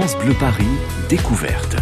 France Bleu Paris, découverte.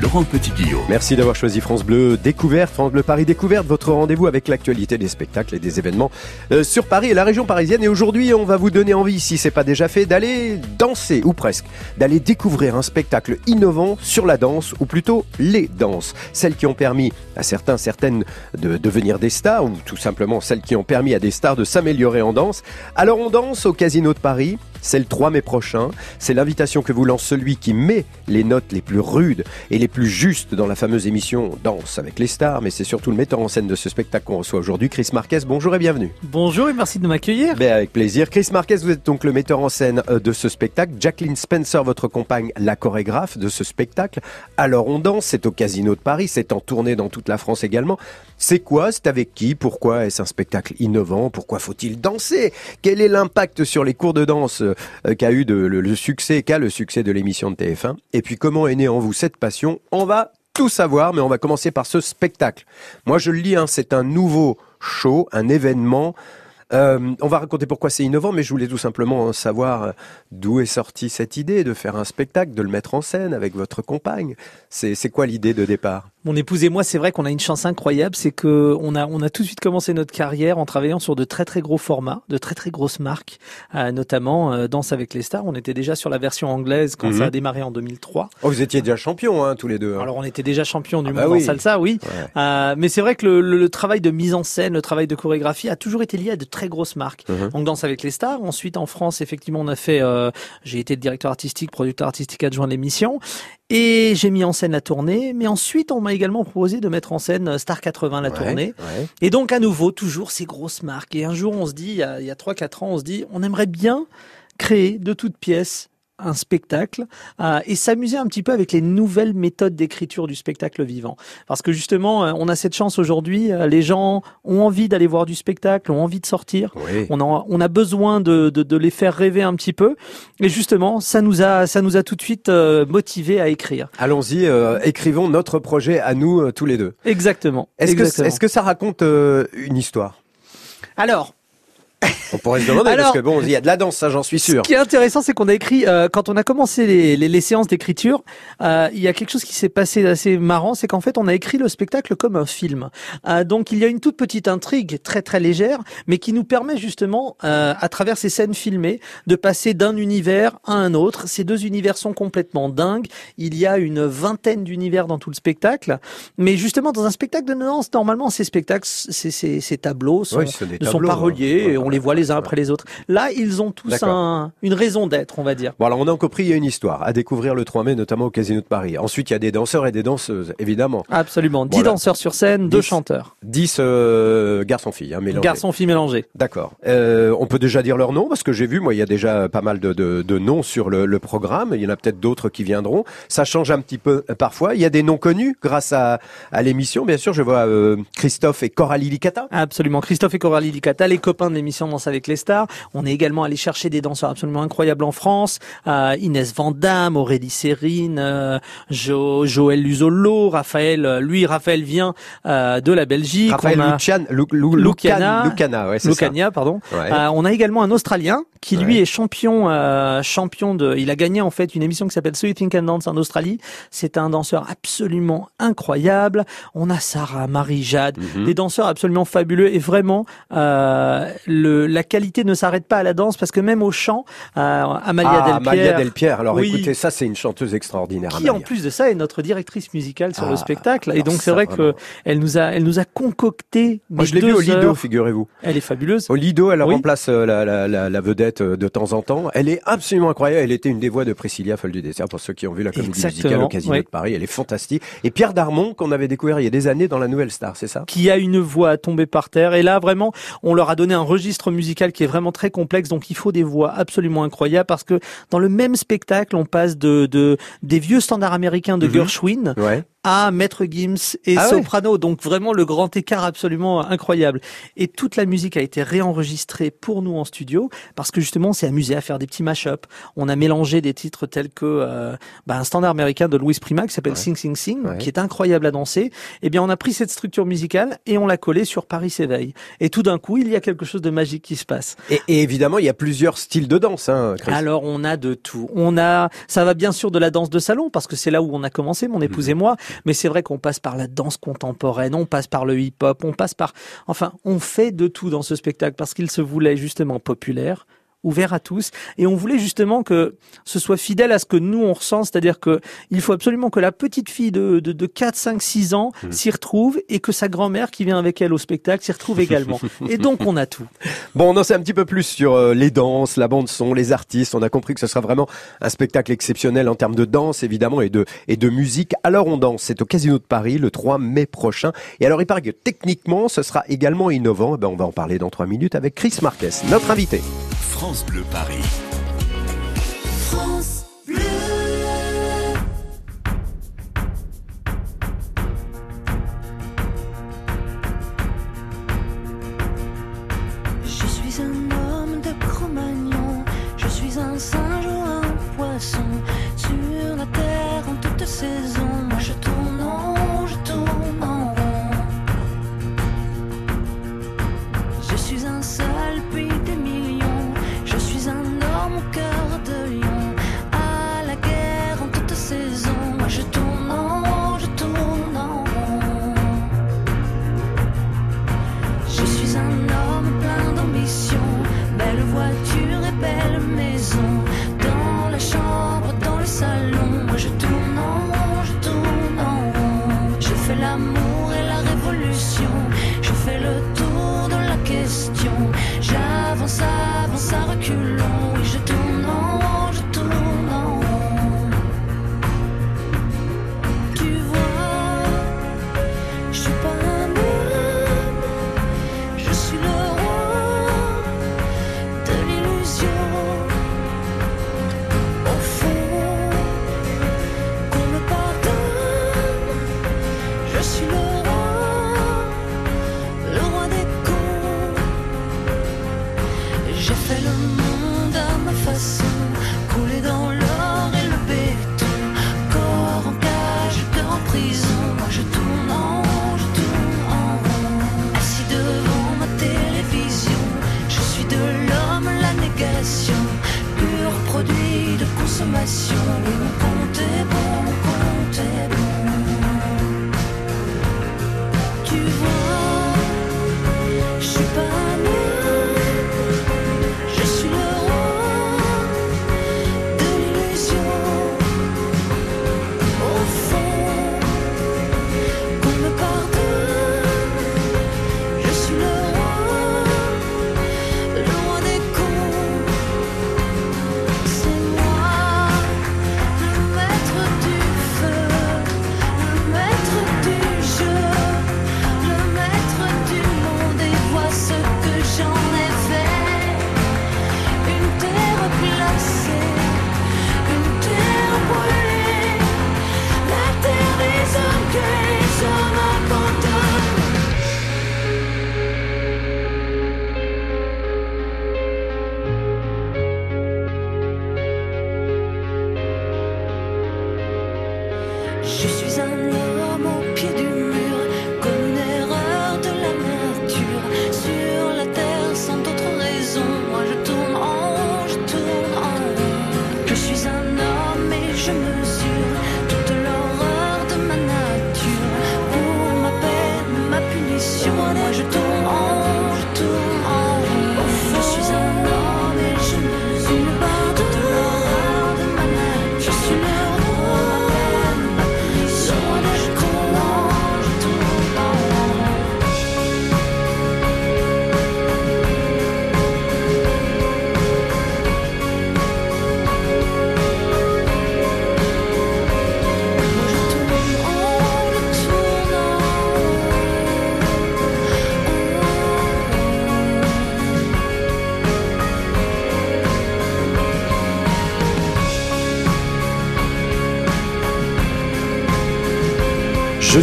Laurent Petit-Guillaume. Merci d'avoir choisi France Bleu Découverte, France Bleu Paris Découverte, votre rendez-vous avec l'actualité des spectacles et des événements euh, sur Paris et la région parisienne. Et aujourd'hui, on va vous donner envie, si c'est pas déjà fait, d'aller danser, ou presque, d'aller découvrir un spectacle innovant sur la danse, ou plutôt les danses. Celles qui ont permis à certains, certaines de devenir des stars, ou tout simplement celles qui ont permis à des stars de s'améliorer en danse. Alors on danse au Casino de Paris, c'est le 3 mai prochain. C'est l'invitation que vous lance celui qui met les notes les plus rudes et les plus justes dans la fameuse émission Danse avec les stars. Mais c'est surtout le metteur en scène de ce spectacle qu'on reçoit aujourd'hui, Chris Marquez. Bonjour et bienvenue. Bonjour et merci de m'accueillir. Ben avec plaisir. Chris Marquez, vous êtes donc le metteur en scène euh, de ce spectacle. Jacqueline Spencer, votre compagne, la chorégraphe de ce spectacle. Alors on danse, c'est au Casino de Paris, c'est en tournée dans toute la France également. C'est quoi? C'est avec qui? Pourquoi est-ce un spectacle innovant? Pourquoi faut-il danser? Quel est l'impact sur les cours de danse euh, qu'a eu de, le, succès, qu'a le succès de l'émission de TF1 Et puis comment est née en vous cette passion? On va tout savoir, mais on va commencer par ce spectacle. Moi je le lis, hein, c'est un nouveau show, un événement. Euh, on va raconter pourquoi c'est innovant, mais je voulais tout simplement savoir euh, d'où est sortie cette idée de faire un spectacle, de le mettre en scène avec votre compagne. C'est quoi l'idée de départ? Mon épouse et moi, c'est vrai qu'on a une chance incroyable, c'est que on a on a tout de suite commencé notre carrière en travaillant sur de très très gros formats, de très très grosses marques, euh, notamment euh, Danse avec les stars. On était déjà sur la version anglaise quand ça a démarré en 2003. Oh, vous étiez déjà champion, hein, tous les deux. hein. Alors on était déjà champion du Ah bah monde oui. en salsa, oui. Ouais. Euh, mais c'est vrai que le, le- le travail de mise en scène, le travail de chorégraphie a toujours été lié à de très grosses marques. Mhm. Donc Danse avec les stars. Ensuite en France, effectivement, on a fait. euh, j'ai été directeur artistique, producteur artistique adjoint de l'émission. Et j'ai mis en scène la tournée, mais ensuite on m'a également proposé de mettre en scène euh, Star 80 la Ouais, tournée. ouais. Et donc à nouveau, toujours ces grosses marques. Et un jour on se dit, il y a, a 3-4 ans, on se dit, on aimerait bien créer de toutes pièces un spectacle euh, et s'amuser un petit peu avec les nouvelles méthodes d'écriture du spectacle vivant. Parce que justement, euh, on a cette chance aujourd'hui, euh, les gens ont envie d'aller voir du spectacle, ont envie de sortir. Oui. On a, on a besoin de, de, de les faire rêver un petit peu. Et justement, ça nous a, ça nous a tout de suite euh, motivés à écrire. Allons-y, euh, écrivons notre projet à nous euh, tous les deux. Exactement. Est-ce que, Exactement. est-ce que ça raconte euh, une histoire? Alors, On pourrait se demander, Alors- parce que bon, il y a de la danse, ça j'en suis sûr. Ce qui est intéressant, c'est qu'on a écrit, euh, quand on a commencé les, les, les séances d'écriture, euh, il y a quelque chose qui s'est passé d'assez marrant, c'est qu'en fait, on a écrit le spectacle comme un film. Euh, donc, il y a une toute petite intrigue très très légère, mais qui nous permet justement, euh, à travers ces scènes filmées, de passer d'un univers à un autre. Ces deux univers sont complètement dingues. Il y a une vingtaine d'univers dans tout le spectacle, mais justement, dans un spectacle de danse, normalement, ces spectacles, ces, ces, ces tableaux sont, Oui, ne sont pas hein. reliés, et on les voit les uns après les autres. Là, ils ont tous un, une raison d'être, on va dire. Bon, alors on a compris, il y a une histoire à découvrir le 3 mai, notamment au Casino de Paris. Ensuite, il y a des danseurs et des danseuses, évidemment. Absolument. Dix Voilà. danseurs sur scène, deux Dix. chanteurs. 10 euh, garçons-filles, hein, mélangés. Garçons, filles mélangés. D'accord. Euh, on peut déjà dire leur nom, parce que j'ai vu, moi, il y a déjà pas mal de, de, de noms sur le, le programme. Il y en a peut-être d'autres qui viendront. Ça change un petit peu euh, parfois. Il y a des noms connus grâce à, à l'émission. Bien sûr, je vois euh, Christophe et Coralie Licata. Absolument. Christophe et Coralie Licata, les copains de l'émission Danse avec les stars. On est également allé chercher des danseurs absolument incroyables en France. Euh, Inès Vandamme, Aurélie Sérine, euh, jo Joël Luzolo, Raphaël. euh, Lui, Raphaël vient euh, de la Belgique. Raphaël a Lucian, Lu, Lu- Lucana. Lucan- Lucana, ouais, c'est ça. Lucania, pardon. Ouais. Euh, on a également un Australien qui lui Ouais. est champion, euh, champion de. Il a gagné en fait une émission qui s'appelle So You Think and Dance en Australie. C'est un danseur absolument incroyable. On a Sarah, Marie, Jade, Mhm. des danseurs absolument fabuleux et vraiment euh, le, la qualité ne s'arrête pas à la danse parce que même au chant, euh, Amalia ah, Delpierre, Amalia Delpierre. Alors Oui. écoutez, ça c'est une chanteuse extraordinaire. qui en plus de ça est notre directrice musicale sur Ah, le spectacle et donc c'est vrai que vraiment. elle nous a elle nous a concocté Moi, je l'ai vu deux au Lido, figurez-vous. Elle est fabuleuse. Au Lido, elle Oui. remplace euh, la, la, la, la vedette euh, de temps en temps. Elle est absolument incroyable. Elle était une des voix de Priscilla Folle du dessert pour ceux qui ont vu la comédie Exactement, musicale au Casino oui. de Paris. Elle est fantastique. Et Pierre Darmon, qu'on avait découvert il y a des années dans la Nouvelle Star, c'est ça? Qui a une voix à tomber par terre. Et là, vraiment, on leur a donné un registre musical qui est vraiment très complexe. Donc, il faut des voix absolument incroyables parce que dans le même spectacle, on passe de, de des vieux standards américains de Mhm. Gershwin Ouais. À Maître Gims et Ah ouais soprano. Donc vraiment le grand écart absolument incroyable. Et toute la musique a été réenregistrée pour nous en studio parce que justement on s'est amusé à faire des petits mash-up. On a mélangé des titres tels que euh, bah, un standard américain de Louis Prima qui s'appelle Ouais. Sing Sing Sing, Ouais. qui est incroyable à danser. Eh bien on a pris cette structure musicale et on l'a collée sur Paris s'éveille. Et tout d'un coup il y a quelque chose de magique qui se passe. Et, et évidemment, il y a plusieurs styles de danse, hein, Chris. Alors on a de tout. On a, ça va bien sûr de la danse de salon parce que c'est là où on a commencé, mon épouse et moi. Mais c'est vrai qu'on passe par la danse contemporaine, on passe par le hip-hop, on passe par, enfin, on fait de tout dans ce spectacle parce qu'il se voulait justement populaire ouvert à tous et on voulait justement que ce soit fidèle à ce que nous on ressent c'est-à-dire que il faut absolument que la petite fille de, de, de 4, 5, 6 ans s'y retrouve et que sa grand-mère qui vient avec elle au spectacle s'y retrouve également et donc on a tout Bon, on en sait un petit peu plus sur euh, les danses, la bande son, les artistes. On a compris que ce sera vraiment un spectacle exceptionnel en termes de danse, évidemment, et de et de musique. Alors on danse, c'est au Casino de Paris le 3 mai prochain. Et alors il paraît que techniquement, ce sera également innovant. Eh ben, on va en parler dans trois minutes avec Chris Marquez, notre invité. France Bleu Paris. Fais l'amour et la révolution. Je fais le tour de la question. J'avance, avance à reculons.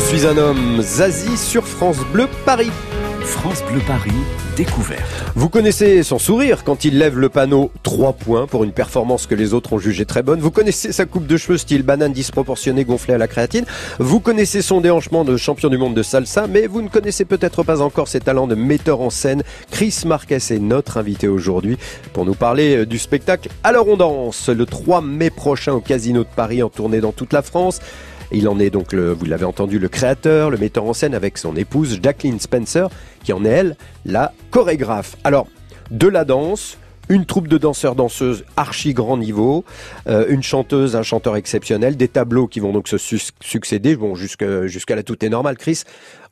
Suis un homme, Zazie sur France Bleu Paris. France Bleu Paris, découverte. Vous connaissez son sourire quand il lève le panneau 3 points pour une performance que les autres ont jugée très bonne. Vous connaissez sa coupe de cheveux style banane disproportionnée gonflée à la créatine. Vous connaissez son déhanchement de champion du monde de salsa, mais vous ne connaissez peut-être pas encore ses talents de metteur en scène. Chris Marquez est notre invité aujourd'hui pour nous parler euh, du spectacle Alors on danse le 3 mai prochain au Casino de Paris en tournée dans toute la France. Il en est donc, le, vous l'avez entendu, le créateur, le metteur en scène avec son épouse Jacqueline Spencer, qui en est elle la chorégraphe. Alors, de la danse, une troupe de danseurs-danseuses archi grand niveau, euh, une chanteuse, un chanteur exceptionnel, des tableaux qui vont donc se succéder, bon jusqu'à jusqu'à là tout est normal. Chris,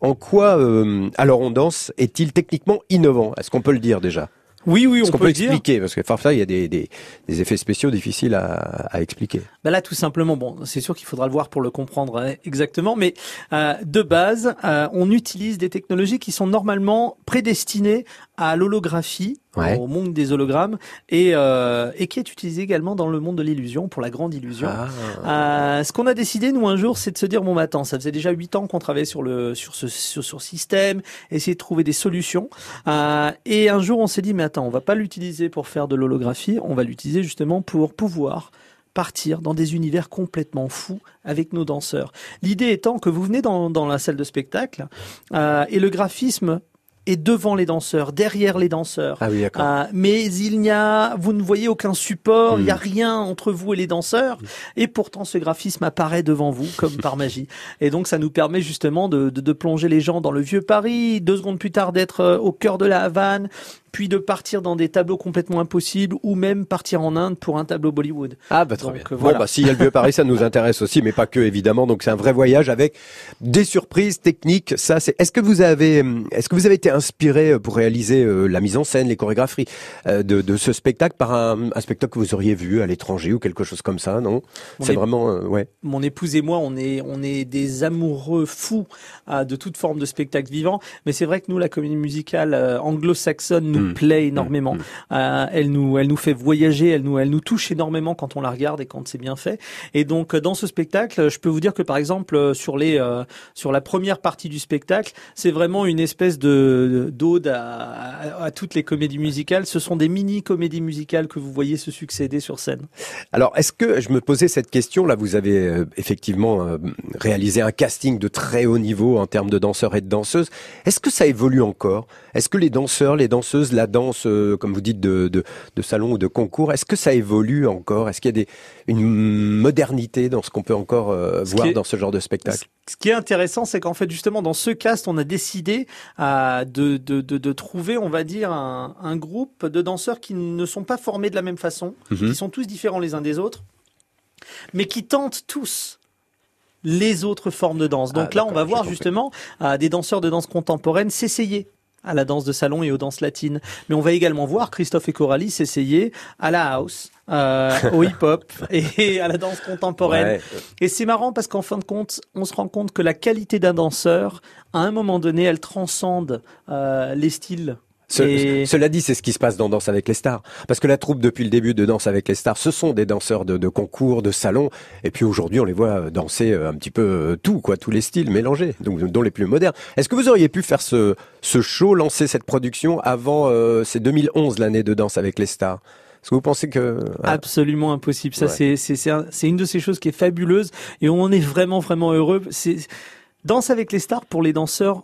en quoi euh, alors on danse est-il techniquement innovant? Est-ce qu'on peut le dire déjà? Oui, oui, on qu'on peut peut le dire. expliquer Parce que parfois il y a des, des, des effets spéciaux difficiles à, à expliquer. Bah là, tout simplement, bon, c'est sûr qu'il faudra le voir pour le comprendre hein, exactement, mais euh, de base, euh, on utilise des technologies qui sont normalement prédestinées à l'holographie, Ouais. au monde des hologrammes, et, euh, et qui est utilisé également dans le monde de l'illusion, pour la grande illusion. Ah. Euh, ce qu'on a décidé nous un jour, c'est de se dire bon, bah, attends, ça faisait déjà huit ans qu'on travaillait sur le sur ce sur, sur système, essayer de trouver des solutions. Euh, et un jour, on s'est dit mais attends, on va pas l'utiliser pour faire de l'holographie, on va l'utiliser justement pour pouvoir partir dans des univers complètement fous avec nos danseurs. L'idée étant que vous venez dans, dans la salle de spectacle euh, et le graphisme est devant les danseurs, derrière les danseurs. Ah oui, d'accord. Euh, mais il n'y a, vous ne voyez aucun support, il n'y a Hmm. rien entre vous et les danseurs, et pourtant ce graphisme apparaît devant vous comme par magie. Et donc ça nous permet justement de, de, de plonger les gens dans le vieux Paris, deux secondes plus tard d'être euh, au cœur de la Havane, puis de partir dans des tableaux complètement impossibles, ou même partir en Inde pour un tableau Bollywood. Ah bah très Donc, bien. euh, Bon voilà. bah s'il y a le vieux Paris, ça nous intéresse aussi, mais pas que évidemment. Donc c'est un vrai voyage avec des surprises techniques. Ça c'est. Est-ce que vous avez, hum, est-ce que vous avez été inspiré euh, pour réaliser euh, la mise en scène, les chorégraphies euh, de, de ce spectacle par un, un spectacle que vous auriez vu à l'étranger ou quelque chose comme ça, non? On C'est est- vraiment euh, ouais. mon épouse et moi, on est, on est des amoureux fous euh, de toute forme de spectacle vivant. Mais c'est vrai que nous, la comédie musicale euh, anglo-saxonne nous Mm. plaît énormément. Mm. Euh, elle nous, elle nous fait voyager, elle nous, elle nous touche énormément quand on la regarde et quand c'est bien fait. Et donc, euh, dans ce spectacle, je peux vous dire que par exemple, euh, sur les, euh, sur la première partie du spectacle, c'est vraiment une espèce de d'ode à, à, à toutes les comédies musicales. Ce sont des mini comédies musicales que vous voyez se succéder sur scène. Alors, est-ce que je me posais cette question là Vous avez effectivement réalisé un casting de très haut niveau en termes de danseurs et de danseuses. Est-ce que ça évolue encore? Est-ce que les danseurs, les danseuses, la danse, euh, comme vous dites, de, de, de salon ou de concours, est-ce que ça évolue encore? Est-ce qu'il y a des, une modernité dans ce qu'on peut encore euh, voir est- dans ce genre de spectacle? Ce qui est intéressant, c'est qu'en fait, justement, dans ce cast, on a décidé euh, de, de, de, de trouver, on va dire, un, un groupe de danseurs qui ne sont pas formés de la même façon, Mhm. qui sont tous différents les uns des autres, mais qui tentent tous les autres formes de danse. Donc Ah, là, on va voir justement euh, des danseurs de danse contemporaine s'essayer à la danse de salon et aux danses latines. Mais on va également voir Christophe et Coralie s'essayer à la house, euh, au hip-hop et à la danse contemporaine. Ouais. Et c'est marrant parce qu'en fin de compte, on se rend compte que la qualité d'un danseur, à un moment donné, elle transcende euh, les styles. Ce- Et- Cela dit, c'est ce qui se passe dans Danse avec les stars. Parce que la troupe, depuis le début de Danse avec les stars, ce sont des danseurs de, de concours, de salon. Et puis aujourd'hui, on les voit danser euh, un petit peu euh, tout, quoi, tous les styles mélangés, donc dont les plus modernes. Est-ce que vous auriez pu faire ce, ce show, lancer cette production avant, euh, c'est 2011 l'année de Danse avec les stars? Est-ce que vous pensez que ah, Absolument impossible. Ça, Ouais. c'est c'est c'est un- c'est une de ces choses qui est fabuleuse et on est vraiment vraiment heureux. C'est danse avec les stars pour les danseurs.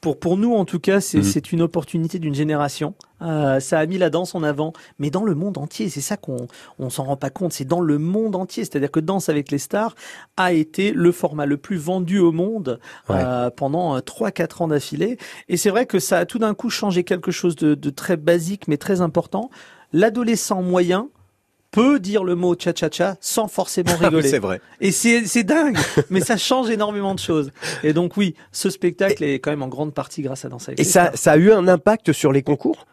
Pour pour nous en tout cas, c'est c'est une opportunité d'une génération. Euh, ça a mis la danse en avant, mais dans le monde entier. C'est ça qu'on on s'en rend pas compte. C'est dans le monde entier. C'est-à-dire que Danse avec les stars a été le format le plus vendu au monde Ouais. euh, pendant euh, trois quatre ans d'affilée. Et c'est vrai que ça a tout d'un coup changé quelque chose de, de très basique mais très important. L'adolescent moyen peut dire le mot cha-cha-cha sans forcément ah rigoler. c'est vrai. Et c'est dingue, mais ça change énormément de choses. Et donc oui, ce spectacle est quand même en grande partie grâce à Danse avec Et les ça, stars. ça a eu un impact sur les concours?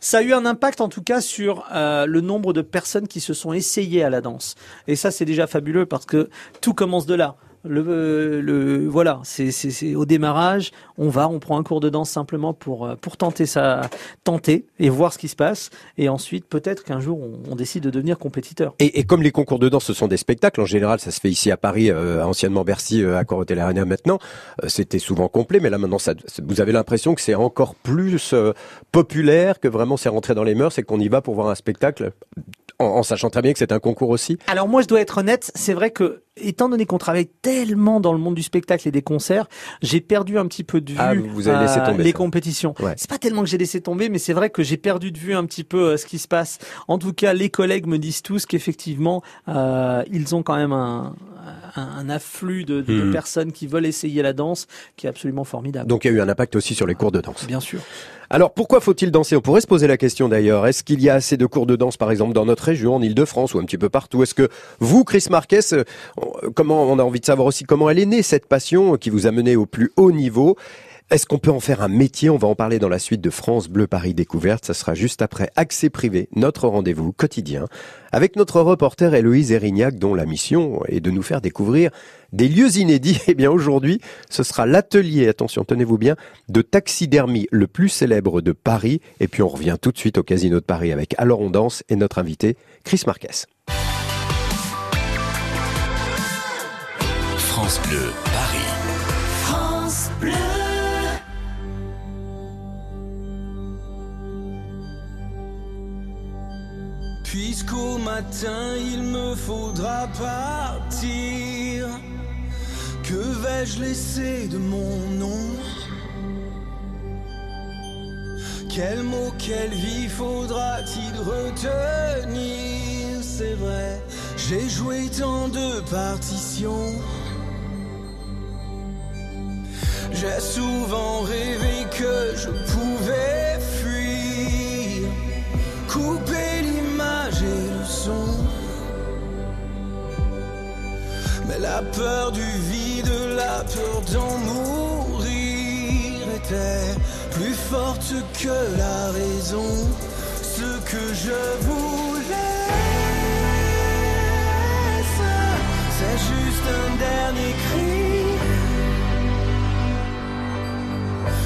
Ça a eu un impact en tout cas sur euh, le nombre de personnes qui se sont essayées à la danse. Et ça c'est déjà fabuleux parce que tout commence de là. Le, le voilà, c'est au démarrage, on va, on prend un cours de danse simplement pour euh, pour tenter ça, tenter et voir ce qui se passe. Et ensuite, peut-être qu'un jour, on, décide de devenir compétiteur. Et, et comme les concours de danse, ce sont des spectacles, en général, ça se fait ici à Paris, euh, anciennement Bercy, euh, à Corotel Arena maintenant, euh, c'était souvent complet, mais là maintenant, ça, vous avez l'impression que c'est encore plus euh, populaire, que vraiment c'est rentré dans les mœurs et qu'on y va pour voir un spectacle, en, en sachant très bien que c'est un concours aussi. Alors moi, je dois être honnête, c'est vrai que étant donné qu'on travaille tellement dans le monde du spectacle et des concerts, j'ai perdu un petit peu de vue Ah, vous avez laissé euh, tomber les ça. compétitions. Ouais. C'est pas tellement que j'ai laissé tomber, mais c'est vrai que j'ai perdu de vue un petit peu euh, ce qui se passe. En tout cas, les collègues me disent tous qu'effectivement, euh, ils ont quand même un, un, un afflux de, de Hmm. personnes qui veulent essayer la danse, qui est absolument formidable. Donc il y a eu un impact aussi sur les cours de danse. Bien sûr. Alors pourquoi faut-il danser? On pourrait se poser la question d'ailleurs. Est-ce qu'il y a assez de cours de danse par exemple dans notre région, en Ile-de-France ou un petit peu partout? Est-ce que vous, Chris Marquez, euh, comment on a envie de savoir aussi comment elle est née cette passion qui vous a mené au plus haut niveau? Est-ce qu'on peut en faire un métier? On va en parler dans la suite de France Bleu Paris Découverte. Ça sera juste après Accès Privé, notre rendez-vous quotidien, avec notre reporter Héloïse Erignac, dont la mission est de nous faire découvrir des lieux inédits. Eh bien aujourd'hui, ce sera l'atelier, attention, tenez-vous bien, de taxidermie le plus célèbre de Paris. Et puis on revient tout de suite au Casino de Paris avec Alors on danse et notre invité, Chris Marquez. France Bleu, Paris. France Bleu. Puisqu'au matin il me faudra partir, que vais-je laisser de mon nom? Quel mot, quelle vie faudra-t-il retenir? C'est vrai, j'ai joué tant de partitions. J'ai souvent rêvé que je pouvais fuir, couper la peur du vide, la peur d'en mourir était plus forte que la raison. Ce que je voulais, c'est juste un dernier cri.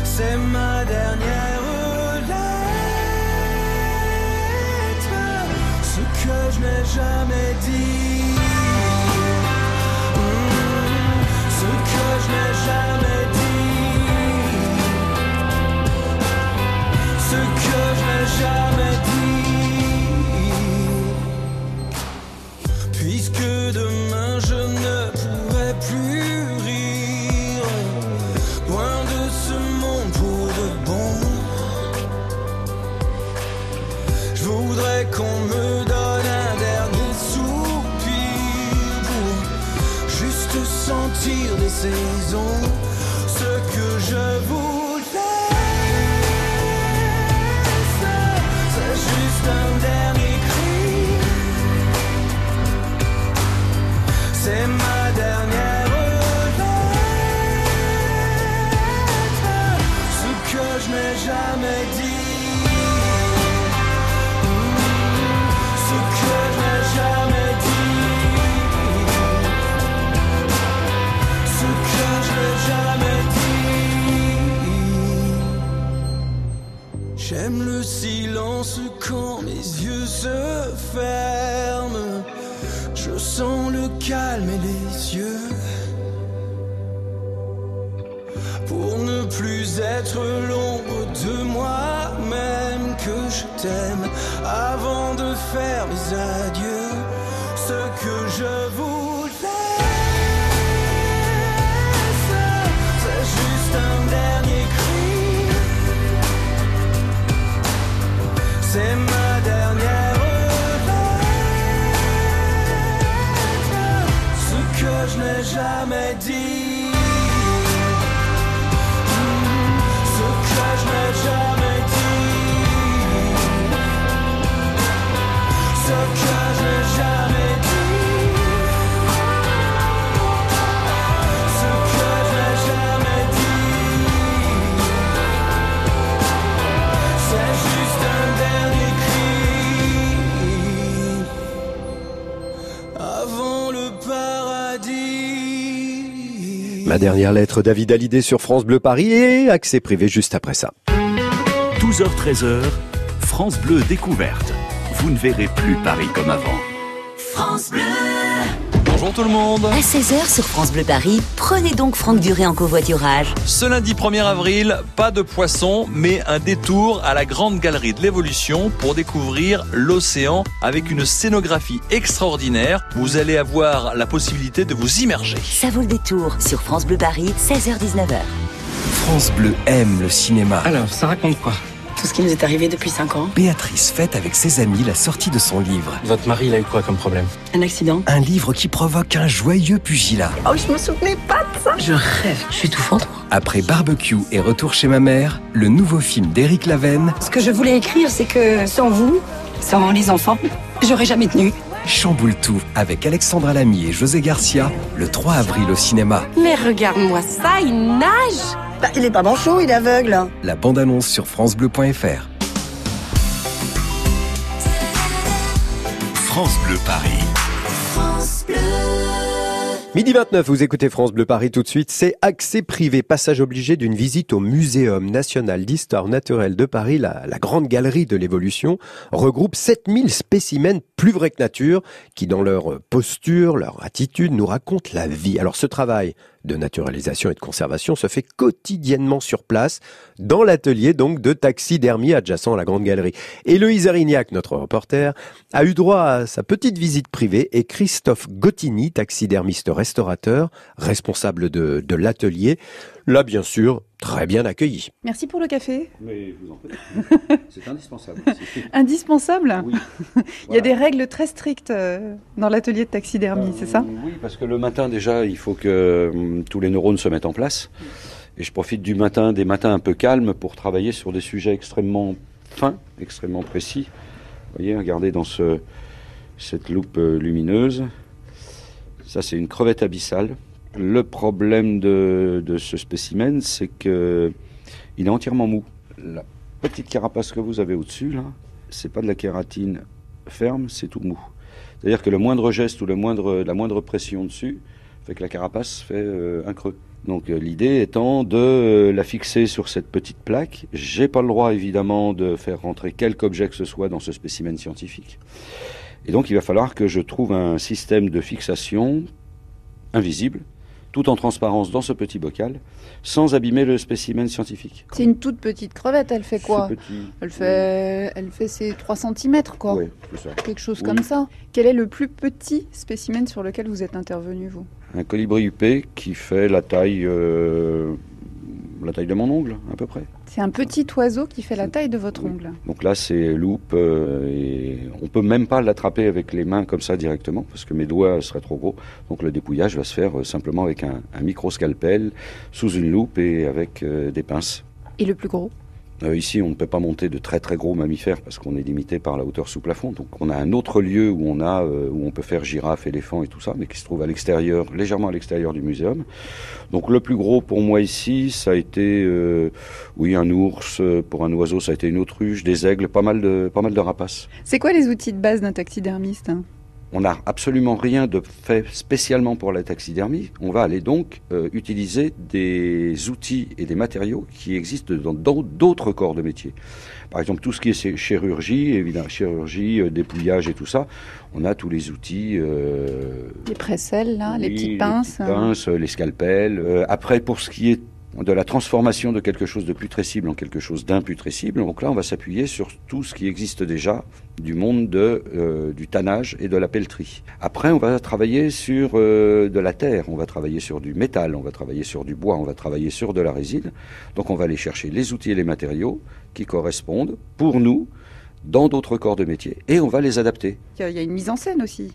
C'est ma dernière lettre, ce que je n'ai jamais dit, être l'ombre de moi-même que je t'aime avant de faire mes adieux. Ce que je voulais, Ma dernière lettre, David Hallyday sur France Bleu Paris et accès privé juste après ça. 12h-13h, France Bleu découverte. Vous ne verrez plus Paris comme avant. France Bleu. Bonjour tout le monde À 16h sur France Bleu Paris, prenez donc Franck Duré en covoiturage. Ce lundi 1er avril, pas de poisson, mais un détour à la Grande Galerie de l'Évolution pour découvrir l'océan avec une scénographie extraordinaire. Vous allez avoir la possibilité de vous immerger. Ça vaut le détour sur France Bleu Paris, 16h-19h. France Bleu aime le cinéma. Alors, ça raconte quoi? Tout ce qui nous est arrivé depuis 5 ans. Béatrice fête avec ses amis la sortie de son livre. Votre mari, il a eu quoi comme problème? Un accident. Un livre qui provoque un joyeux pugilat. Oh, je me souvenais pas de ça. Je rêve. Je suis tout fendre. Après Barbecue et Retour chez ma mère, le nouveau film d'Éric Lavenne Ce que je voulais écrire, c'est que sans vous, sans les enfants, j'aurais jamais tenu. chamboule tout avec Alexandra Lamy et José Garcia le 3 avril au cinéma. Mais regarde-moi ça, il nage. Bah, il est pas manchot, il est aveugle. La bande-annonce sur francebleu.fr. France Bleu Paris. France Bleu. Midi 29, vous écoutez France Bleu Paris tout de suite. C'est accès privé, passage obligé d'une visite au Muséum national d'histoire naturelle de Paris. La, la grande galerie de l'évolution regroupe 7000 spécimens plus vrais que nature qui, dans leur posture, leur attitude, nous racontent la vie. Alors ce travail de naturalisation et de conservation se fait quotidiennement sur place, dans l'atelier donc de taxidermie adjacent à la grande galerie. Héloïse Arignac, notre reporter, a eu droit à sa petite visite privée et Christophe Gottini, taxidermiste restaurateur, responsable de, de l'atelier, l'a bien sûr très bien accueilli. Merci pour le café. Mais vous en faites. C'est indispensable. Indispensable. Oui. Il y a des règles très strictes euh, dans l'atelier de taxidermie, c'est ça? Oui, parce que le matin déjà, il faut que hum, tous les neurones se mettent en place. Et je profite du matin, des matins un peu calmes, pour travailler sur des sujets extrêmement fins, extrêmement précis. Vous voyez, regardez dans ce, cette loupe euh, lumineuse. Ça, c'est une crevette abyssale. Le problème de, ce spécimen, c'est que il est entièrement mou. La petite carapace que vous avez au-dessus, là, c'est pas de la kératine ferme, c'est tout mou. C'est-à-dire que le moindre geste ou la moindre pression dessus fait que la carapace fait euh, un creux. Donc euh, l'idée étant de euh, la fixer sur cette petite plaque. J'ai pas le droit évidemment de faire rentrer quelque objet que ce soit dans ce spécimen scientifique. Et donc il va falloir que je trouve un système de fixation invisible, tout en transparence dans ce petit bocal, sans abîmer le spécimen scientifique. C'est une toute petite crevette, elle fait quoi petit- Elle fait, elle fait ses 3 cm, quoi. Oui, ça. Quelque chose Oui. comme ça. Quel est le plus petit spécimen sur lequel vous êtes intervenu, vous? Un colibri huppé qui fait la taille, euh, la taille de mon ongle, à peu près. C'est un petit oiseau qui fait la taille de votre Oui. ongle. Donc là, c'est loupe euh, et on peut même pas l'attraper avec les mains comme ça directement parce que mes doigts seraient trop gros. Donc le dépouillage va se faire euh, simplement avec un, un micro-scalpel sous une loupe et avec euh, des pinces. Et le plus gros? Euh, ici, on ne peut pas monter de très très gros mammifères parce qu'on est limité par la hauteur sous plafond. Donc on a un autre lieu où on a euh, où on peut faire girafe, éléphant et tout ça, mais qui se trouve à l'extérieur, légèrement à l'extérieur du muséum. Donc le plus gros pour moi ici, ça a été euh, oui un ours. Pour un oiseau, ça a été une autruche, des aigles, pas mal de pas mal de rapaces. C'est quoi les outils de base d'un taxidermiste hein? On n'a absolument rien de fait spécialement pour la taxidermie. On va aller donc euh, utiliser des outils et des matériaux qui existent dans d'autres corps de métier. Par exemple, tout ce qui est chirurgie, évidemment, chirurgie, euh, dépouillage et tout ça, on a tous les outils. euh, Les presselles, là, les petites pinces. Les, petites pinces, les scalpels. Après, pour ce qui est de la transformation de quelque chose de putrescible en quelque chose d'imputrescible, donc là, on va s'appuyer sur tout ce qui existe déjà du monde de, euh, du tannage et de la pelleterie. Après, on va travailler sur euh, de la terre, on va travailler sur du métal, on va travailler sur du bois, on va travailler sur de la résine. Donc, on va aller chercher les outils et les matériaux qui correspondent pour nous dans d'autres corps de métier et on va les adapter. Il y a- il y a une mise en scène aussi.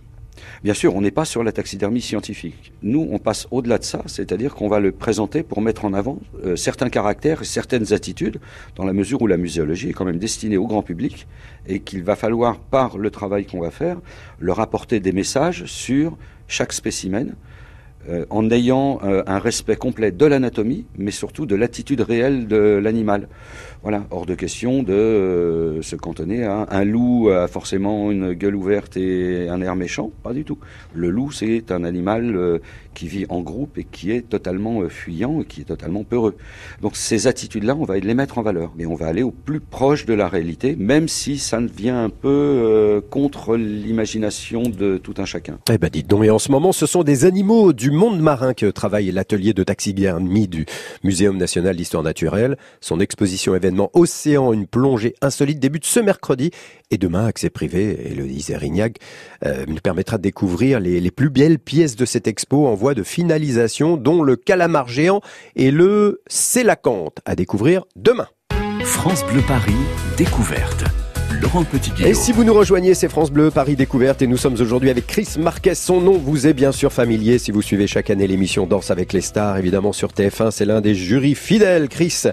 Bien sûr, on n'est pas sur la taxidermie scientifique. Nous, on passe au-delà de ça, c'est-à-dire qu'on va le présenter pour mettre en avant euh, certains caractères et certaines attitudes, dans la mesure où la muséologie est quand même destinée au grand public et qu'il va falloir, par le travail qu'on va faire, leur apporter des messages sur chaque spécimen, euh, en ayant euh, un respect complet de l'anatomie, mais surtout de l'attitude réelle de l'animal. Voilà, hors de question de euh, se cantonner à un loup a forcément une gueule ouverte et un air méchant, pas du tout. Le loup, c'est un animal qui vit en groupe et qui est totalement fuyant et qui est totalement peureux. Donc ces attitudes-là, on va les mettre en valeur, mais on va aller au plus proche de la réalité, même si ça vient un peu contre l'imagination de tout un chacun. Eh ben dites donc, et en ce moment, ce sont des animaux du monde marin que travaille l'atelier de taxidermie du Muséum national d'histoire naturelle. Son exposition événement Océan, une plongée insolite débute ce mercredi. Et demain, accès privé, Élodie Zerignac euh, nous permettra de découvrir les, les plus belles pièces de cette expo en voie de finalisation, dont le calamar géant et le Sélacanthe à découvrir demain. France Bleu Paris, découverte. Laurent petit Et si vous nous rejoignez, c'est France Bleu, Paris Découverte, et nous sommes aujourd'hui avec Chris Marquez. Son nom vous est bien sûr familier si vous suivez chaque année l'émission Danse avec les stars, évidemment sur TF1. C'est l'un des jurys fidèles, Chris,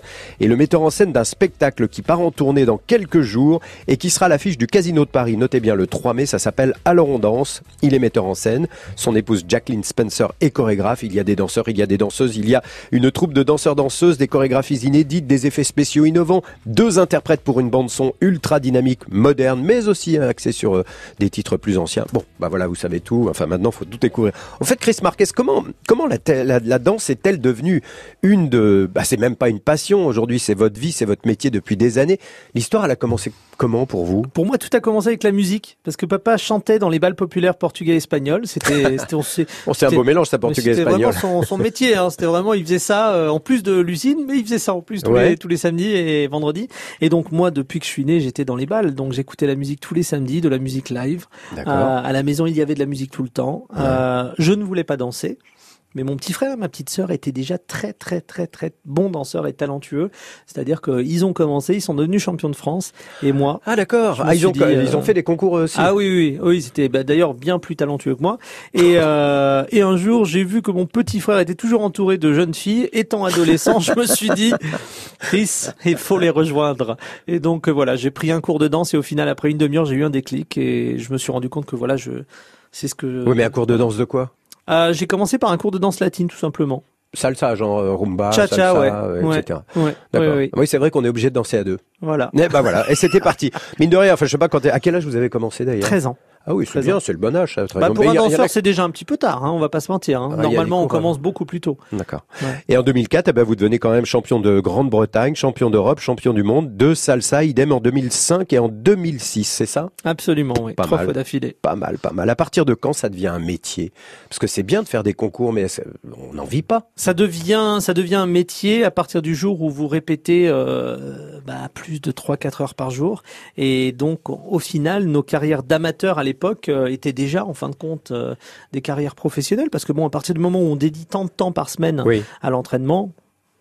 et le metteur en scène d'un spectacle qui part en tournée dans quelques jours et qui sera l'affiche du Casino de Paris. Notez bien le 3 mai, ça s'appelle Alors on danse. Il est metteur en scène. Son épouse Jacqueline Spencer est chorégraphe. Il y a des danseurs, il y a des danseuses, il y a une troupe de danseurs-danseuses, des chorégraphies inédites, des effets spéciaux innovants, deux interprètes pour une bande son ultra dynamique moderne, mais aussi axé sur euh, des titres plus anciens. Bon, bah voilà, vous savez tout. Enfin, maintenant, faut tout découvrir. En fait, Chris Marquez, comment comment la, la, la danse est-elle devenue une de Bah, c'est même pas une passion. Aujourd'hui, c'est votre vie, c'est votre métier depuis des années. L'histoire, elle a commencé comment pour vous? Pour moi, tout a commencé avec la musique, parce que papa chantait dans les balles populaires portugais et espagnols. C'était, c'était, on sait, Bon, c'est un beau mélange, ça, mais portugais C'était espagnol. vraiment son, son métier. Hein. C'était vraiment, il faisait ça euh, en plus de l'usine, mais il faisait ça en plus tous, Ouais. les, tous les samedis et vendredis. Et donc moi, depuis que je suis né, j'étais dans les balles, donc j'écoutais la musique tous les samedis, de la musique live. Euh, à la maison, il y avait de la musique tout le temps. Euh, je ne voulais pas danser. Mais mon petit frère et ma petite sœur étaient déjà très très très très bons danseurs et talentueux. C'est-à-dire qu'ils ont commencé, ils sont devenus champions de France. Et moi, Ah d'accord. Ah, ils ont dit, ils ont euh, fait des concours aussi. ah oui, oui, oui, c'était bah, d'ailleurs bien plus talentueux que moi. Et, euh, et un jour, j'ai vu que mon petit frère était toujours entouré de jeunes filles. Étant adolescent, je me suis dit, Chris, il faut les rejoindre. Et donc euh, voilà, j'ai pris un cours de danse et au final, après une demi-heure, j'ai eu un déclic et je me suis rendu compte que voilà, je c'est ce que. Oui, mais un cours de danse de quoi? Euh, j'ai commencé par un cours de danse latine, tout simplement. Salsa, genre euh, rumba, Cha-cha, salsa, ouais. euh, Ouais. etc. Ouais, D'accord. ouais. Oui, c'est vrai qu'on est obligé de danser à deux. Voilà. Eh ben voilà, et c'était parti. Mine de rien, enfin je sais pas quand à quel âge vous avez commencé d'ailleurs? 13 ans. Ah oui, c'est 13 bien, c'est le bon âge. ça, 13 Bah, pour un danseur, a- c'est déjà un petit peu tard, hein, on va pas se mentir. hein. Ah, Normalement, on cours, commence beaucoup plus tôt. D'accord. Ouais. Et en 2004, eh ben, vous devenez quand même champion de Grande-Bretagne, champion d'Europe, champion du monde de salsa, idem en 2005 et en 2006, c'est ça? Absolument, oui. Pas Trois mal. fois d'affilée. Pas mal, pas mal. À partir de quand ça devient un métier? Parce que c'est bien de faire des concours, mais on n'en vit pas? Ça devient, ça devient un métier à partir du jour où vous répétez euh, bah, plus de 3-4 heures par jour. Et donc, au final, nos carrières d'amateurs à l'époque euh, étaient déjà, en fin de compte, euh, des carrières professionnelles. Parce que bon, à partir du moment où on dédie tant de temps par semaine Oui. à l'entraînement,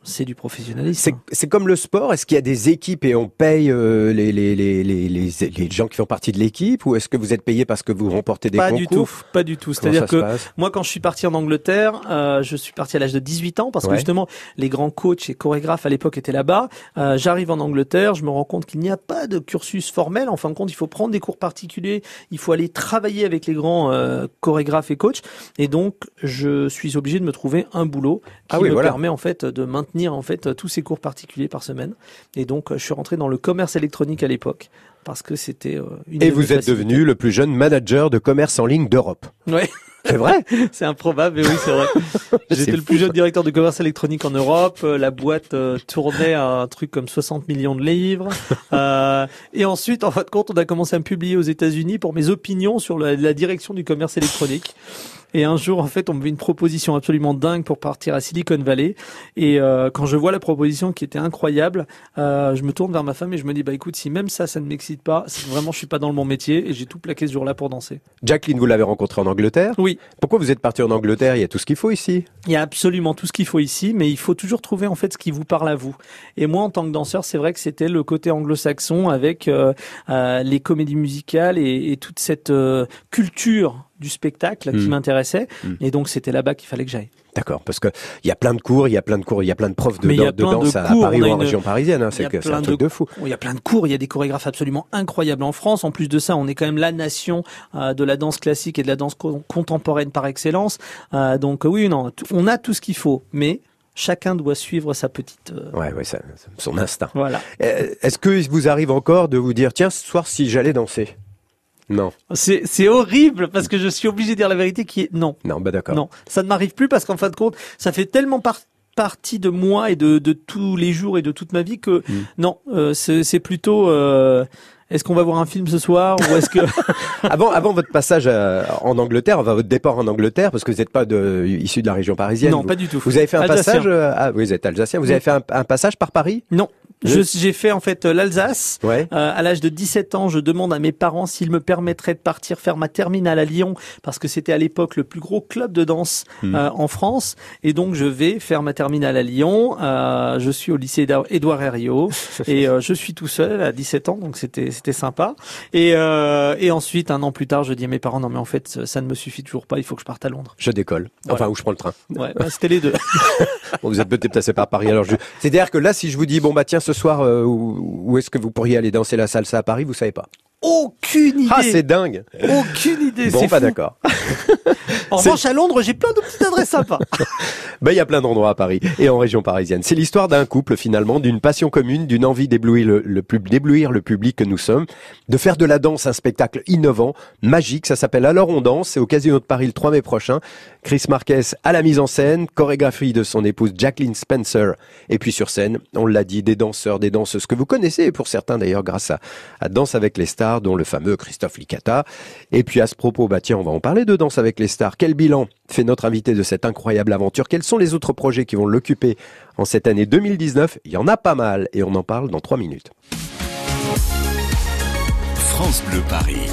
c'est du professionnalisme. C'est c'est comme le sport. Est-ce qu'il y a des équipes et on paye euh, les, les, les, les, gens qui font partie de l'équipe ou est-ce que vous êtes payé parce que vous remportez des Pas concours? du tout, pas du tout. C'est-à-dire que moi, quand je suis parti en Angleterre, euh, je suis parti à l'âge de 18 ans parce que justement, les grands coachs et chorégraphes à l'époque étaient là-bas. Euh, J'arrive en Angleterre, je me rends compte qu'il n'y a pas de cursus formel. En fin de compte, il faut prendre des cours particuliers, il faut aller travailler avec les grands euh, chorégraphes et coachs. Et donc, je suis obligé de me trouver un boulot qui Ah oui, me voilà. permet en fait de maintenir en fait tous ces cours particuliers par semaine. Et donc, je suis rentré dans le commerce électronique à l'époque parce que c'était euh, une Et vous êtes devenu le plus jeune manager de commerce en ligne d'Europe. Ouais. C'est vrai C'est improbable, mais oui, c'est vrai. J'étais le plus jeune directeur de commerce électronique en Europe. Euh, La boîte euh, tournait à un truc comme 60 millions de livres. Euh, et ensuite, en fin de compte, on a commencé à me publier aux États-Unis pour mes opinions sur la, la direction du commerce électronique. Et un jour, en fait, on me fait une proposition absolument dingue pour partir à Silicon Valley. Et euh, quand je vois la proposition qui était incroyable, euh, je me tourne vers ma femme et je me dis, bah écoute, si même ça, ça ne m'excite pas, vraiment, je suis pas dans le bon métier et j'ai tout plaqué ce jour-là pour danser. Jacqueline, vous l'avez rencontrée en Angleterre? Oui. Pourquoi vous êtes parti en Angleterre? Il y a tout ce qu'il faut ici. Il y a absolument tout ce qu'il faut ici, mais il faut toujours trouver en fait ce qui vous parle à vous. Et moi, en tant que danseur, c'est vrai que c'était le côté anglo-saxon avec euh, les comédies musicales et, et toute cette culture du spectacle qui Mm. m'intéressait. Mm. Et donc, c'était là-bas qu'il fallait que j'aille. D'accord, parce que il y a plein de cours, il y a plein de cours, il y a plein de profs de, danse à cours, Paris ou en une- région parisienne. hein, c'est un truc de fou. Il y a plein de cours, il y a des chorégraphes absolument incroyables en France. En plus de ça, on est quand même la nation euh, de la danse classique et de la danse co- contemporaine par excellence. Euh, donc euh, oui, non, on a tout ce qu'il faut, mais chacun doit suivre sa petite. euh, Ouais, ouais, ça- son instinct. Voilà. Est-ce que il vous arrive encore de vous dire, tiens, ce soir, si j'allais danser? Non. C'est horrible parce que je suis obligé de dire la vérité qui est non. Non, bah d'accord. Non, ça ne m'arrive plus parce qu'en fin de compte, ça fait tellement par- partie de moi et de, de tous les jours et de toute ma vie que Mm. non, euh, c'est plutôt. euh, est-ce qu'on va voir un film ce soir ou est-ce que avant, avant votre passage euh, en Angleterre, enfin votre départ en Angleterre, parce que vous n'êtes pas de, issu de la région parisienne. Non, vous- pas du tout. Vous avez fait un Alsacien. passage. euh, ah, vous êtes alsacien. Vous Oui. avez fait un, un passage par Paris? Non. J'ai fait en fait euh, l'Alsace. Ouais. Euh, à l'âge de 17 ans, je demande à mes parents s'ils me permettraient de partir faire ma terminale à Lyon parce que c'était à l'époque le plus gros club de danse Mhm. euh, en France. Et donc je vais faire ma terminale à Lyon. Euh, je suis au lycée Édouard Herriot et euh, je suis tout seul à 17 ans, donc c'était c'était sympa. Et, euh, et ensuite, un an plus tard, je dis à mes parents non mais en fait ça ne me suffit toujours pas, il faut que je parte à Londres. Je décolle. Enfin, où je prends le train. Ouais, bah, c'était les deux. Bon, vous êtes peut-être passé par Paris. Alors, je... c'est-à-dire que là, si je vous dis, bon bah tiens, ce soir, euh, où, où est-ce que vous pourriez aller danser la salsa à Paris, vous savez pas. Aucune idée. Ah, c'est dingue. Aucune idée. Bon, pas fou. d'accord. En revanche, à Londres, j'ai plein de petites adresses sympas. Ben, il y a plein d'endroits à Paris et en région parisienne. C'est l'histoire d'un couple finalement, d'une passion commune, d'une envie d'éblouir le, le pub- d'éblouir le public que nous sommes, de faire de la danse un spectacle innovant, magique. Ça s'appelle Alors on danse. C'est au Casino de Paris le 3 mai prochain. Chris Marquez à la mise en scène, chorégraphie de son épouse Jacqueline Spencer. Et puis sur scène, on l'a dit, des danseurs, des danseuses que vous connaissez, et pour certains d'ailleurs grâce à, Danse avec les stars, dont le fameux Christophe Licata. Et puis à ce propos, bah tiens, on va en parler de Danse avec les stars. Quel bilan fait notre invité de cette incroyable aventure? Quels sont les autres projets qui vont l'occuper en cette année 2019 Il y en a pas mal et on en parle dans trois minutes. France Bleu Paris.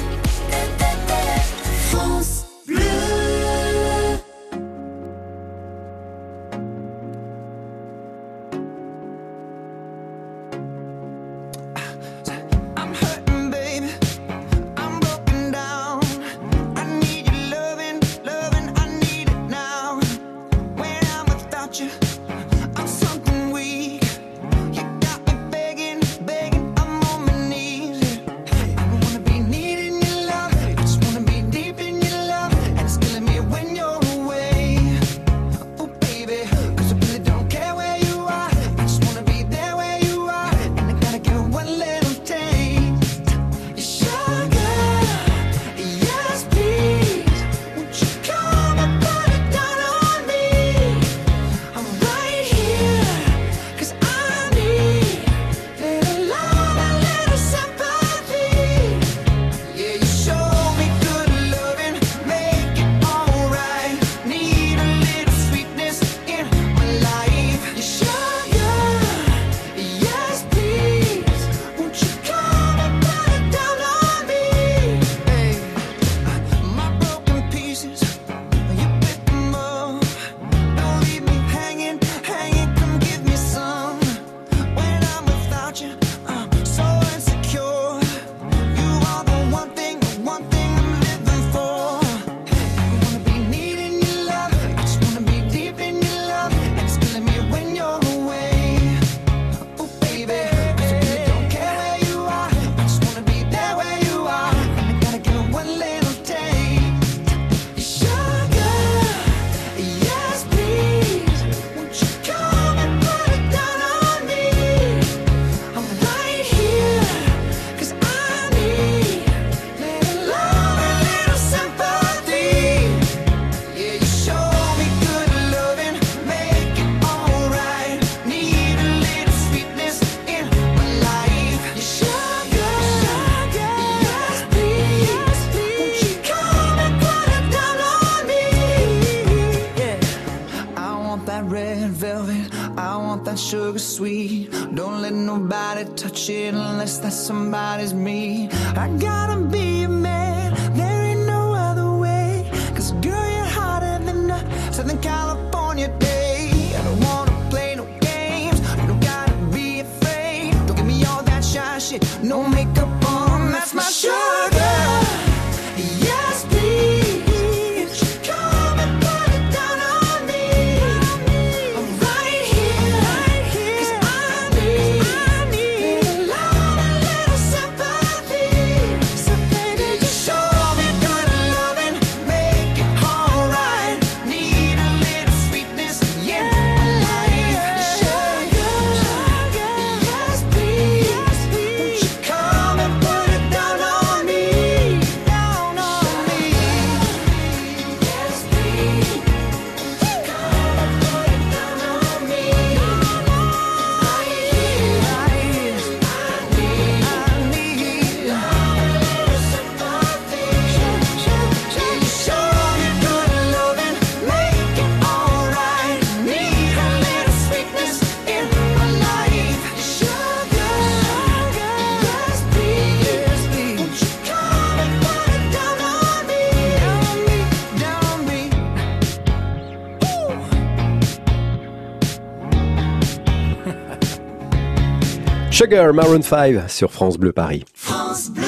Maroon 5 sur France Bleu Paris. France Bleu.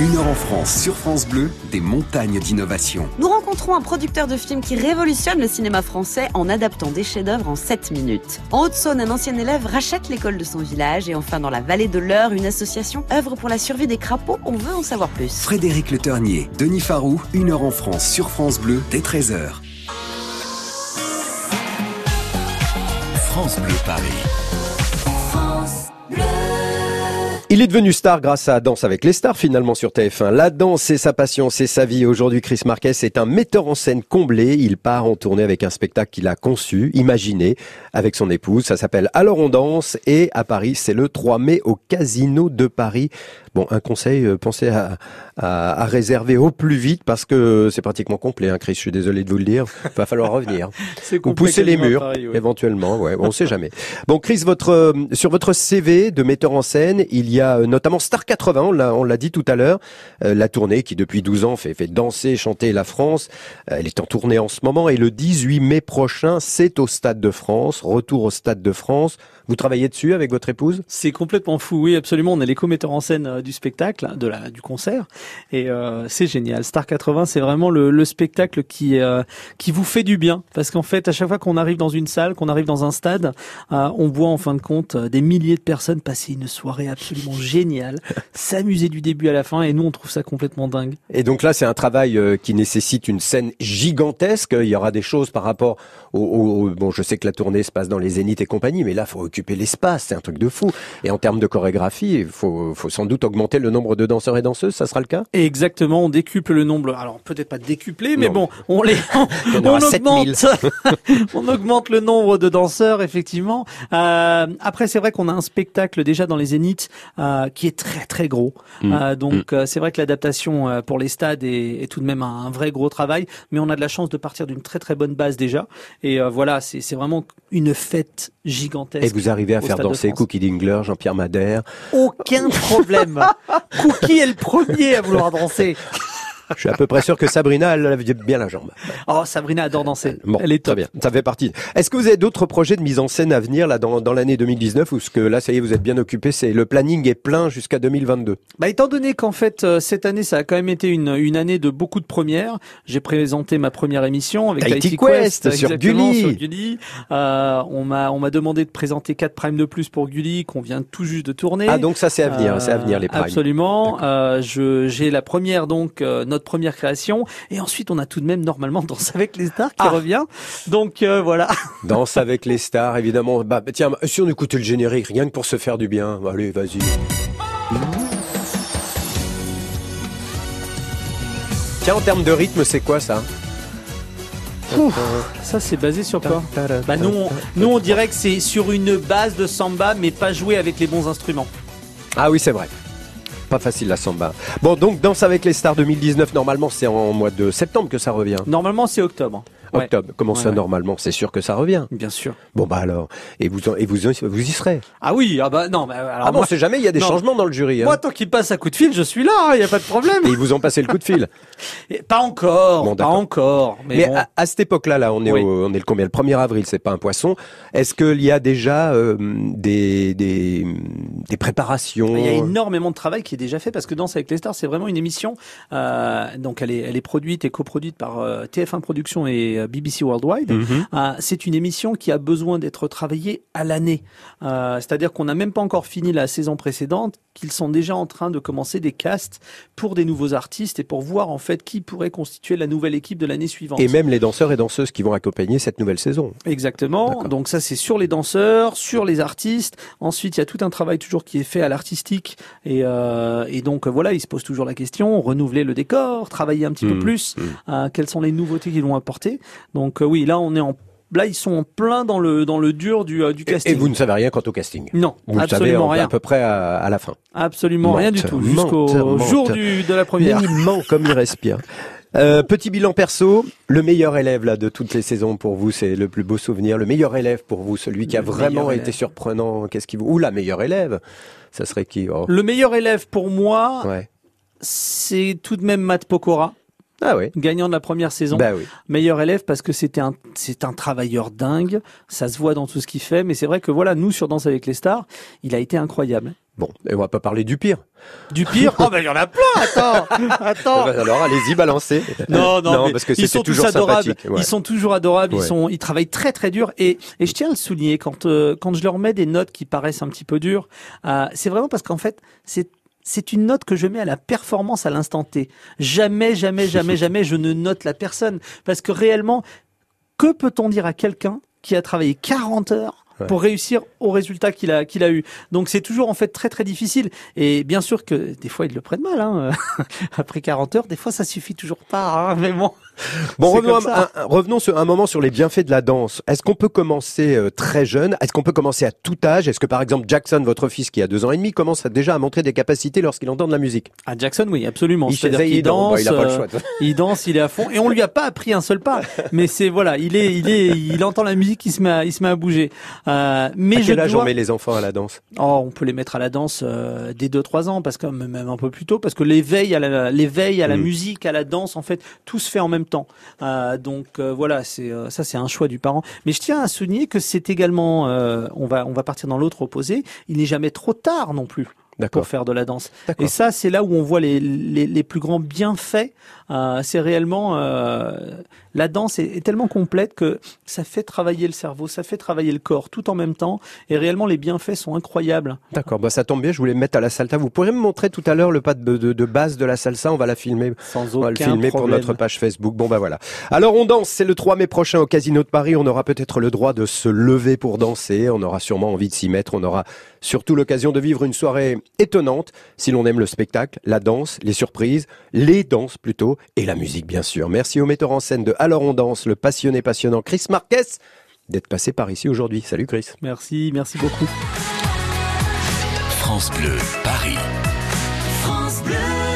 Une heure en France sur France Bleu, des montagnes d'innovation. Nous rencontrons un producteur de films qui révolutionne le cinéma français en adaptant des chefs-d'œuvre en 7 minutes. En Haute-Saône, un ancien élève rachète l'école de son village et enfin dans la vallée de l'Eure, une association œuvre pour la survie des crapauds. On veut en savoir plus. Frédéric Le Ternier, Denis Farou, Une heure en France sur France Bleu, dès 13h. France Bleu Paris. Il est devenu star grâce à Danse avec les stars finalement sur TF1. La danse, c'est sa passion, c'est sa vie. Aujourd'hui, Chris Marquez est un metteur en scène comblé. Il part en tournée avec un spectacle qu'il a conçu, imaginé, avec son épouse. Ça s'appelle Alors on danse et à Paris, c'est le 3 mai au Casino de Paris. Bon, un conseil, euh, pensez à, à, à réserver au plus vite parce que c'est pratiquement complet, hein, Chris. Je suis désolé de vous le dire. Va falloir revenir. C'est Ou pousser les murs, Paris, ouais. éventuellement. Ouais, on sait jamais. Bon, Chris, votre euh, sur votre CV de metteur en scène, il y a euh, notamment Star 80. On l'a dit tout à l'heure. Euh, la tournée qui depuis 12 ans fait fait danser, chanter la France. Euh, elle est en tournée en ce moment et le 18 mai prochain, c'est au Stade de France. Retour au Stade de France. Vous travaillez dessus avec votre épouse? C'est complètement fou, oui, absolument. On est les co-metteurs en scène euh, du spectacle, de la, du concert, et euh, c'est génial. Star 80, c'est vraiment le, le spectacle qui euh, qui vous fait du bien, parce qu'en fait, à chaque fois qu'on arrive dans une salle, qu'on arrive dans un stade, euh, on voit en fin de compte des milliers de personnes passer une soirée absolument géniale, s'amuser du début à la fin, et nous, on trouve ça complètement dingue. Et donc là, c'est un travail euh, qui nécessite une scène gigantesque. Il y aura des choses par rapport au, au- au- bon, je sais que la tournée se passe dans les Zéniths et compagnie, mais là, faut occuper l'espace. C'est un truc de fou. Et en termes de chorégraphie, il faut, faut sans doute augmenter le nombre de danseurs et danseuses. Ça sera le cas? Et exactement, on décuple le nombre. Alors peut-être pas décuplé, mais Non. bon, on les, on 7000. augmente, on augmente le nombre de danseurs effectivement. Euh, après, c'est vrai qu'on a un spectacle déjà dans les Zéniths euh, qui est très très gros. Mm. Euh, donc euh, c'est vrai que l'adaptation euh, pour les stades est, est tout de même un, un vrai gros travail, mais on a de la chance de partir d'une très très bonne base déjà. Et euh, voilà, c'est c'est vraiment une fête gigantesque. Et vous arrivez à faire danser. Cookie Dingler, Jean-Pierre Madère? Aucun problème. Cookie est le premier à vouloir danser. Je suis à peu près sûr que Sabrina, elle avait bien la jambe. Oh, Sabrina adore danser. Bon, Elle est très top. bien. Ça fait partie. Est-ce que vous avez d'autres projets de mise en scène à venir là dans, dans l'année 2019 ou ce que là, ça y est, vous êtes bien occupé, c'est le planning est plein jusqu'à 2022. Bah, étant donné qu'en fait euh, cette année ça a quand même été une, une année de beaucoup de premières, j'ai présenté ma première émission avec Tahiti Quest, Quest, sur Gulli. sur Gulli. Euh, on m'a on m'a demandé de présenter 4 primes de plus pour Gulli qu'on vient tout juste de tourner. Ah donc ça c'est à venir, c'est à venir les primes. Absolument. Euh, je j'ai la première donc euh, notre première création et ensuite on a tout de même normalement Danse avec les stars qui Ah. revient. Donc euh, voilà. Danse avec les stars, évidemment. Bah, tiens, si on écoutait le générique, rien que pour se faire du bien. Allez, vas-y. Tiens, en termes de rythme, c'est quoi ça? Ça c'est basé sur quoi? Bah nous on, nous on dirait que c'est sur une base de samba mais pas joué avec les bons instruments. Ah oui, c'est vrai. Pas facile la samba. Bon, donc Danse avec les stars 2019, normalement c'est en mois de septembre que ça revient. Normalement c'est octobre. Ouais. Octobre. Comment Ouais, ça ouais. normalement? C'est sûr que ça revient. Bien sûr. Bon bah alors, et vous et vous vous y serez? Ah oui, ah bah non, bah, alors ah bon, moi, on sait jamais, il y a des non. changements dans le jury. hein. moi tant qu'il passe un coup de fil, je suis là, il y a pas de problème. Et ils vous ont passé le coup de fil? Et pas encore, Bon, pas encore. Mais, Mais, bon. à, à cette époque-là, là, on est Oui. au, on est le combien? Le 1er avril, c'est pas un poisson. Est-ce qu'il y a déjà euh, des, des des préparations? Il y a énormément de travail qui est déjà fait parce que Danse avec les stars, c'est vraiment une émission. euh, donc elle est, elle est produite et coproduite par euh, TF1 Productions et euh, BBC Worldwide. Mhm. Euh, c'est une émission qui a besoin d'être travaillée à l'année. Euh, C'est-à-dire qu'on n'a même pas encore fini la saison précédente, qu'ils sont déjà en train de commencer des casts pour des nouveaux artistes et pour voir en fait qui pourrait constituer la nouvelle équipe de l'année suivante. Et même les danseurs et danseuses qui vont accompagner cette nouvelle saison. Exactement. Donc ça c'est sur les danseurs, sur les artistes. Ensuite il y a tout un travail toujours qui est fait à l'artistique et, euh, et donc voilà il se pose toujours la question renouveler le décor, travailler un petit peu Mhm. plus. Euh, quelles sont les nouveautés qu'ils vont apporter? Donc euh, oui là on est en là ils sont en plein dans le dans le dur du euh, du casting. et vous ne savez rien quant au casting? Non, Vous savez absolument en- rien. à peu près à, à la fin. Absolument rien du tout jusqu'au jour du de la première. Il ment comme il respire. Euh, petit bilan perso, le meilleur élève là de toutes les saisons pour vous, c'est le plus beau souvenir. Le meilleur élève pour vous, celui qui a Le vraiment été surprenant. Qu'est-ce qui vous ou la meilleure élève Ça serait qui? Oh. Le meilleur élève pour moi, Ouais. c'est tout de même Matt Pokora. Ah oui. Gagnant de la première saison. Bah oui. Meilleur élève parce que c'était un, c'est un travailleur dingue. Ça se voit dans tout ce qu'il fait. Mais c'est vrai que voilà, nous, sur Danse avec les stars, il a été incroyable. Bon, et on va pas parler du pire. Du pire? oh, ben, il y en a plein! Attends! Attends! Bah, alors, allez-y, balancez. Non, non, mais parce que ils sont tous toujours adorables. Ouais. Ils sont toujours adorables. Ouais. Ils sont, ils travaillent très très dur. Et, et je tiens à le souligner quand euh, quand je leur mets des notes qui paraissent un petit peu dures, euh, c'est vraiment parce qu'en fait, c'est c'est une note que je mets à la performance à l'instant T. Jamais, jamais, jamais, jamais je ne note la personne parce que réellement, que peut-on dire à quelqu'un qui a travaillé 40 heures Ouais. pour réussir au résultat qu'il a qu'il a eu? Donc c'est toujours en fait très très difficile et bien sûr que des fois ils le prennent mal hein. après 40 heures, des fois ça suffit toujours pas hein, mais bon. Bon, revenons, un, un- revenons sur un moment sur les bienfaits de la danse. Est-ce qu'on peut commencer euh, très jeune? Est-ce qu'on peut commencer à tout âge? Est-ce que par exemple Jackson, votre fils qui a deux ans et demi, commence à- déjà à montrer des capacités lorsqu'il entend de la musique? À Jackson, oui, absolument. Il fait- qu'il il danse, bah, il a pas le euh, choix. il danse, il est à fond, et on lui a pas appris un seul pas. Mais c'est voilà, il est, il est, il entend la musique, il se met, à, il se met à bouger. Euh, mais À je quel âge dois- on met les enfants à la danse? Oh, on peut les mettre à la danse euh, dès 2-3 ans, parce que même un peu plus tôt, parce que l'éveil à la, l'éveil à la Mm. musique, à la danse, en fait, tout se fait en même temps. Euh, donc euh, voilà, c'est euh, ça, c'est un choix du parent. Mais je tiens à souligner que c'est également, on va on va partir dans l'autre opposé. Il n'est jamais trop tard non plus pour faire de la danse. Et ça, c'est là où on voit les, les, les plus grands bienfaits. Euh, c'est réellement euh, la danse est, est tellement complète que ça fait travailler le cerveau, ça fait travailler le corps tout en même temps. Et réellement, les bienfaits sont incroyables. D'accord, bah ça tombe bien, je voulais me mettre à la salsa. Vous pourrez me montrer tout à l'heure le pas de, de- de base de la salsa, on va la filmer. Sans On va le filmer pour problème. notre page Facebook. Bon bah voilà. Alors on danse, c'est le 3 mai prochain au Casino de Paris. On aura peut-être le droit de se lever pour danser. On aura sûrement envie de s'y mettre. On aura surtout l'occasion de vivre une soirée étonnante si l'on aime le spectacle, la danse, les surprises, les danses plutôt, et la musique bien sûr. Merci au metteur en scène de Alors on danse, le passionné passionnant Chris Marquez, d'être passé par ici aujourd'hui. Salut Chris. Merci, merci beaucoup. France Bleu, Paris.